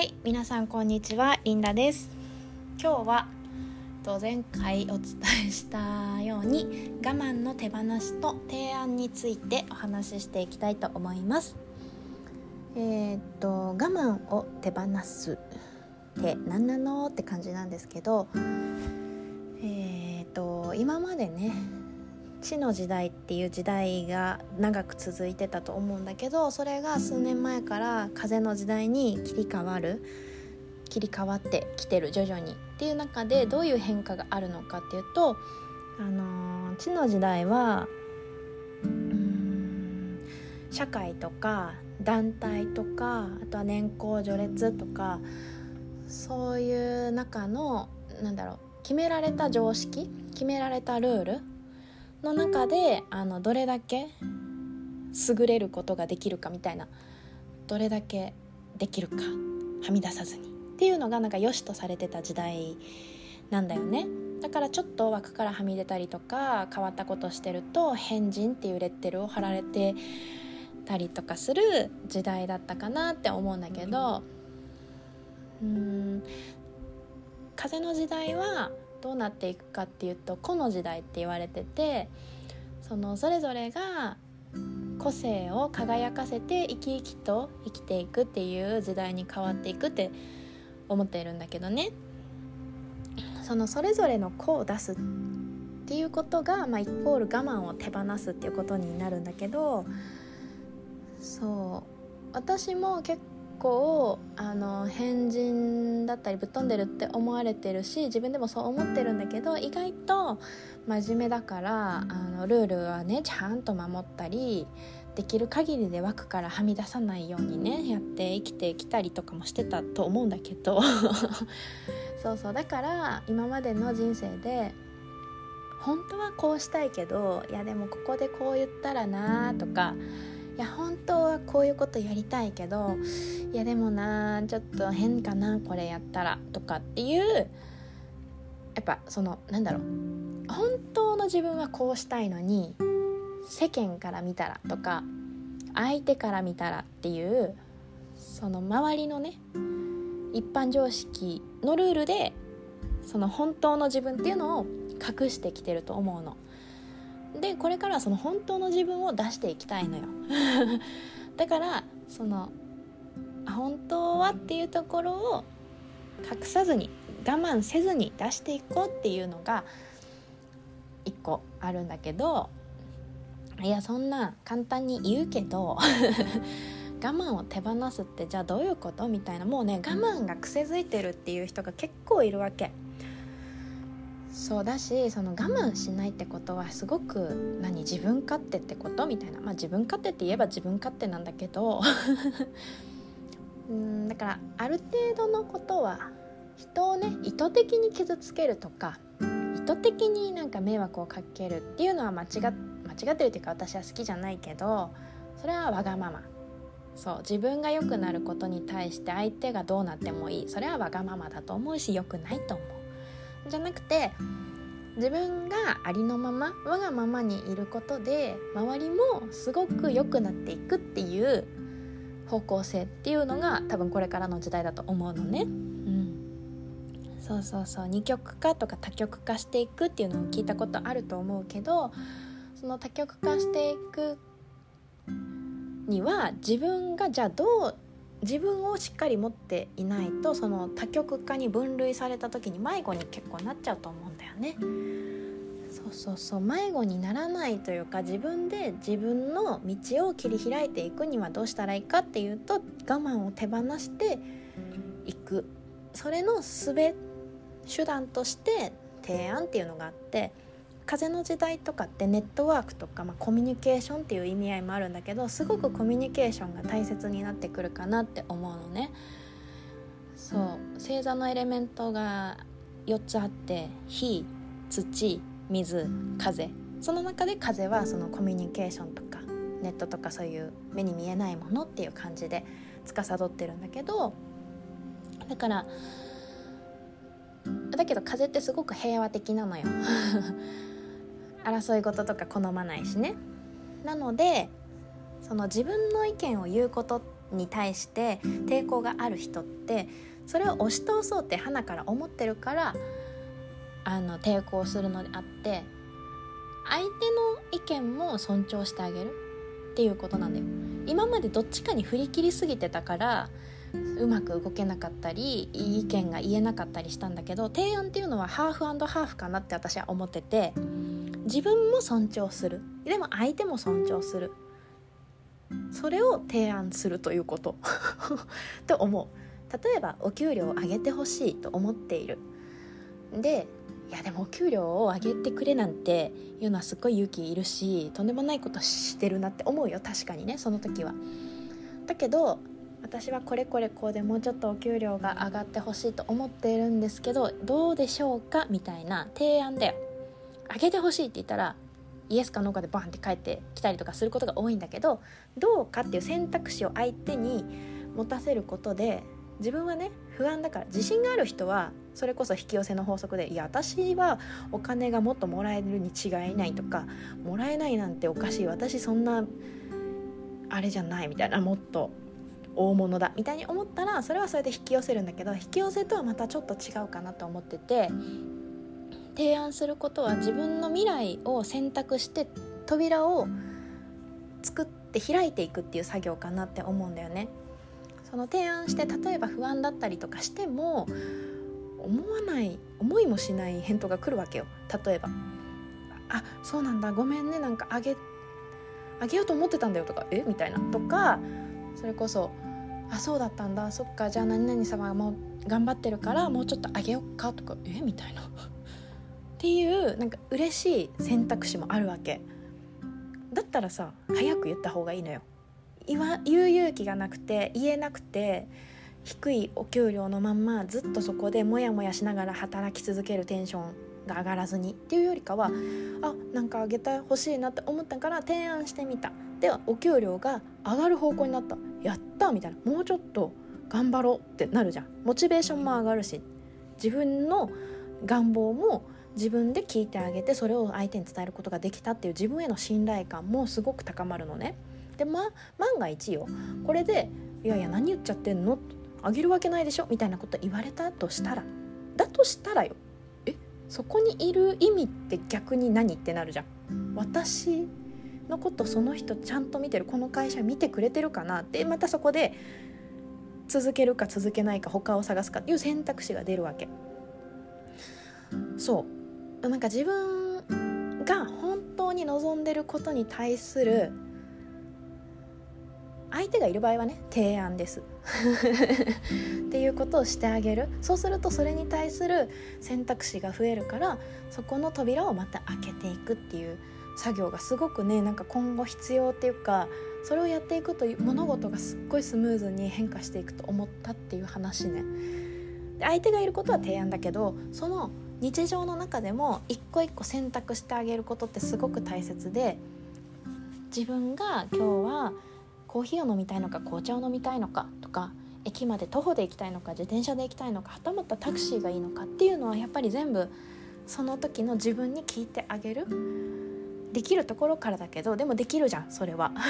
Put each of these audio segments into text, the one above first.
はい皆さんこんにちはリンダです。今日はと前回お伝えしたように我慢の手放しと提案についてお話ししていきたいと思います。えー、っと我慢を手放すって何なの？って感じなんですけどえー、っと今までね地の時代っていう時代が長く続いてたと思うんだけどそれが数年前から風の時代に切り替わる切り替わってきてる徐々にっていう中でどういう変化があるのかっていうと、あのー、地の時代はうん社会とか団体とかあとは年功序列とかそういう中のなんだろう決められた常識決められたルールの中であのどれだけ優れることができるかみたいなどれだけできるかはみ出さずに。っていうのがなんか良しとされてた時代なんだよね。だからちょっと枠からはみ出たりとか変わったことしてると変人っていうレッテルを貼られてたりとかする時代だったかなって思うんだけどうん風の時代はどうなっていくかっていうと個の時代って言われててそのそれぞれが個性を輝かせて生き生きと生きていくっていう時代に変わっていくって思っているんだけどね。そのそれぞれの個を出すっていうことが、まあ、イコール我慢を手放すっていうことになるんだけどそう。私も結構あの変人だったりぶっ飛んでるって思われてるし自分でもそう思ってるんだけど意外と真面目だからあのルールはねちゃんと守ったりできる限りで枠からはみ出さないようにねやって生きてきたりとかもしてたと思うんだけど。そうそう。だから今までの人生で本当はこうしたいけどいやでもここでこう言ったらなとかいや本当はこういうことやりたいけどいやでもなちょっと変かなこれやったらとかっていうやっぱそのなんだろう本当の自分はこうしたいのに世間から見たらとか相手から見たらっていうその周りのね一般常識のルールでその本当の自分っていうのを隠してきてると思うの。でこれからその本当の自分を出していきたいのよ。だからその本当はっていうところを隠さずに我慢せずに出していこうっていうのが一個あるんだけどいやそんな簡単に言うけど 我慢を手放すってじゃあどういうこと？みたいな。もうね我慢が癖づいてるっていう人が結構いるわけ。そうだしその我慢しないってことはすごく何自分勝手ってこと？みたいな。まあ自分勝手って言えば自分勝手なんだけど。うんだからある程度のことは人をね意図的に傷つけるとか意図的になんか迷惑をかけるっていうのは間違間違ってるっていうか私は好きじゃないけどそれはわがまま。そう自分が良くなることに対して相手がどうなってもいい。それはわがままだと思うし良くないと思う。じゃなくて自分がありのまま我がままにいることで周りもすごく良くなっていくっていう方向性っていうのが多分これからの時代だと思うのね。うん、そうそうそう二極化とか多極化していくっていうのを聞いたことあると思うけどその多極化していくには自分がじゃあどう自分をしっかり持っていないとその多極化に分類された時に迷子に結構なっちゃうと思うんだよね。そうそうそう。迷子にならないというか自分で自分の道を切り開いていくにはどうしたらいいかっていうと我慢を手放していく。それの術手段として提案っていうのがあって風の時代とかってネットワークとか、まあ、コミュニケーションっていう意味合いもあるんだけどすごくコミュニケーションが大切になってくるかなって思うのね。そう。星座のエレメントが4つあって火土水風。その中で風はそのコミュニケーションとかネットとかそういう目に見えないものっていう感じで司ってるんだけどだからだけど風ってすごく平和的なのよ争い事とか好まないしね。なのでその自分の意見を言うことに対して抵抗がある人ってそれを押し通そうって花から思ってるからあの抵抗するのであって相手の意見も尊重してあげる。っていうことなんだよ。今までどっちかに振り切りすぎてたからうまく動けなかったり意見が言えなかったりしたんだけど提案っていうのはハーフハーフかなって私は思ってて。自分も尊重する。でも相手も尊重する。それを提案するということ。と思う。例えばお給料を上げてほしいと思っている。でいやでもお給料を上げてくれなんていうのはすっごい勇気いるしとんでもないことしてるなって思うよ。確かにねその時は。だけど私はこれこれこうでもうちょっとお給料が上がってほしいと思っているんですけどどうでしょうか？みたいな提案だよ。上げてほしいって言ったらイエスかノーかでバンって帰ってきたりとかすることが多いんだけどどうかっていう選択肢を相手に持たせることで自分はね不安だから自信がある人はそれこそ引き寄せの法則でいや私はお金がもっともらえるに違いないとかもらえないなんておかしい私そんなあれじゃないみたいなもっと大物だみたいに思ったらそれはそれで引き寄せるんだけど引き寄せとはまたちょっと違うかなと思ってて提案することは自分の未来を選択して扉を作って開いていくっていう作業かなって思うんだよね。その提案して例えば不安だったりとかしても思わない思いもしない返答が来るわけよ。例えば「あそうなんだごめんねなんかあげあげようと思ってたんだよ」とか「え？みたいな。とかそれこそ「あそうだったんだそっかじゃあ何々様も頑張ってるからもうちょっとあげようか」とか「え？みたいな。っていうなんか嬉しい選択肢もあるわけ。だったらさ早く言った方がいいのよ。言わ言う勇気がなくて言えなくて低いお給料のまんまずっとそこでモヤモヤしながら働き続けるテンションが上がらずにっていうよりかはあなんかあげてほしいなって思ったから提案してみた。ではお給料が上がる方向になった。やったみたいな。もうちょっと頑張ろうってなるじゃん。モチベーションも上がるし自分の願望も自分で聞いてあげてそれを相手に伝えることができたっていう自分への信頼感もすごく高まるのね。でま万が一よ。これで「いやいや何言っちゃってんの?」あげるわけないでしょ？みたいなこと言われたとしたら。だとしたらよ。え？そこにいる意味って逆に何ってなるじゃん。私のことその人ちゃんと見てるこの会社見てくれてるかなって。またそこで続けるか続けないか他を探すかっていう選択肢が出るわけ。そう。なんか自分が本当に望んでることに対する相手がいる場合はね提案です っていうことをしてあげるそうするとそれに対する選択肢が増えるからそこの扉をまた開けていくっていう作業がすごくねなんか今後必要っていうかそれをやっていくと物事がすっごいスムーズに変化していくと思ったっていう話ね。相手がいることは提案だけどその日常の中でも一個一個選択してあげることってすごく大切で自分が今日はコーヒーを飲みたいのか紅茶を飲みたいのかとか駅まで徒歩で行きたいのか自転車で行きたいのかはたまたタクシーがいいのかっていうのはやっぱり全部その時の自分に聞いてあげるできるところからだけどでもできるじゃんそれは。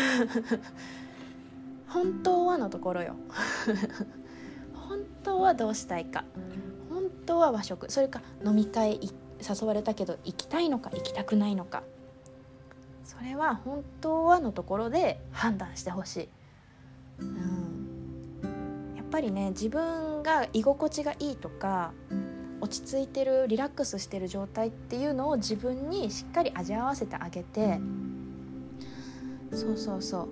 本当はのところよ。本当はどうしたいか。本当は和食。それか飲み会誘われたけど行きたいのか行きたくないのか。それは本当はのところで判断してほしい、うん、やっぱりね自分が居心地がいいとか落ち着いてるリラックスしてる状態っていうのを自分にしっかり味合わせてあげて。そうそうそう。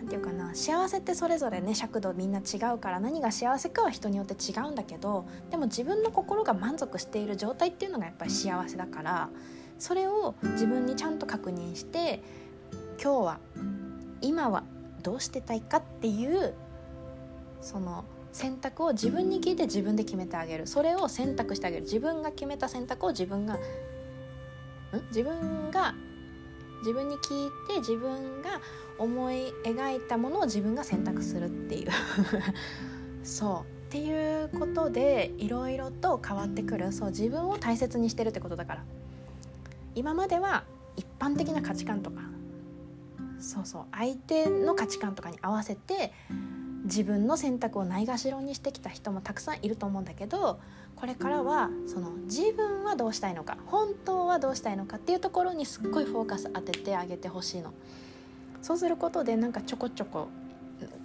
何て言うかな幸せってそれぞれね尺度みんな違うから何が幸せかは人によって違うんだけどでも自分の心が満足している状態っていうのがやっぱり幸せだからそれを自分にちゃんと確認して今日は今はどうしてたいかっていうその選択を自分に聞いて自分で決めてあげる。それを選択してあげる。自分が決めた選択を自分がん？自分が自分に聞いて自分が思い描いたものを自分が選択するっていう。そう。っていうことでいろいろと変わってくる。そう自分を大切にしてるってことだから。今までは一般的な価値観とか。そうそう。相手の価値観とかに合わせて自分の選択をないがしろにしてきた人もたくさんいると思うんだけどこれからはその自分はどうしたいのか本当はどうしたいのかっていうところにすっごいフォーカス当ててあげてほしいの。そうすることでなんかちょこちょこ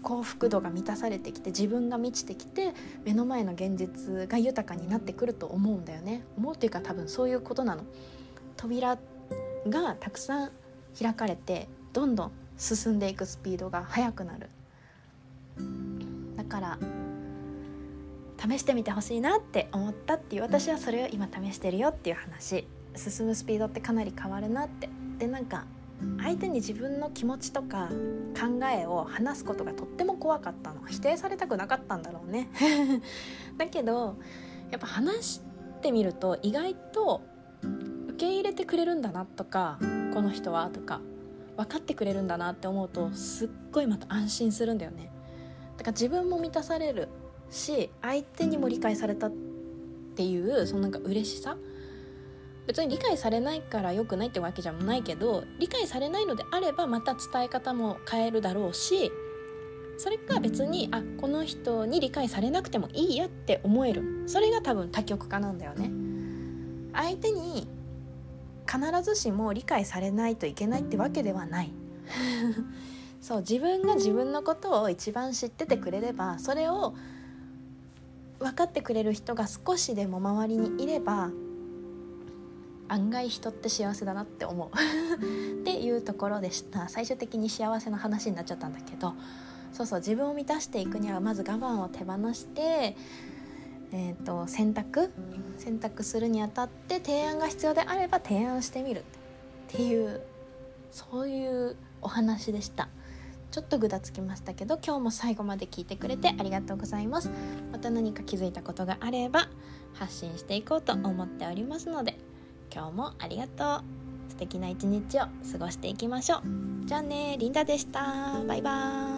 幸福度が満たされてきて自分が満ちてきて目の前の現実が豊かになってくると思うんだよね。思うっていうか多分そういうことなの。扉がたくさん開かれてどんどん進んでいくスピードが速くなる。だから試してみてほしいなって思ったっていう私はそれを今試してるよっていう話。進むスピードってかなり変わるなって。でなんか相手に自分の気持ちとか考えを話すことがとっても怖かったの。否定されたくなかったんだろうね。だけどやっぱ話してみると意外と受け入れてくれるんだなとかこの人はとか分かってくれるんだなって思うとすっごいまた安心するんだよね。だから自分も満たされるし相手にも理解されたっていうそのなんか嬉しさ。別に理解されないから良くないってわけじゃないけど理解されないのであればまた伝え方も変えるだろうしそれか別にあこの人に理解されなくてもいいやって思える。それが多分多極化なんだよね。相手に必ずしも理解されないといけないってわけではない。そう自分が自分のことを一番知っててくれればそれを分かってくれる人が少しでも周りにいれば案外人って幸せだなって思う。っていうところでした。最終的に幸せな話になっちゃったんだけどそうそう自分を満たしていくにはまず我慢を手放してえーと、選択？選択するにあたって提案が必要であれば提案してみるっていうそういうお話でした。ちょっとぐだつきましたけど今日も最後まで聞いてくれてありがとうございます。また何か気づいたことがあれば発信していこうと思っておりますので今日もありがとう。素敵な一日を過ごしていきましょう。じゃあねリンダでした。バイバーイ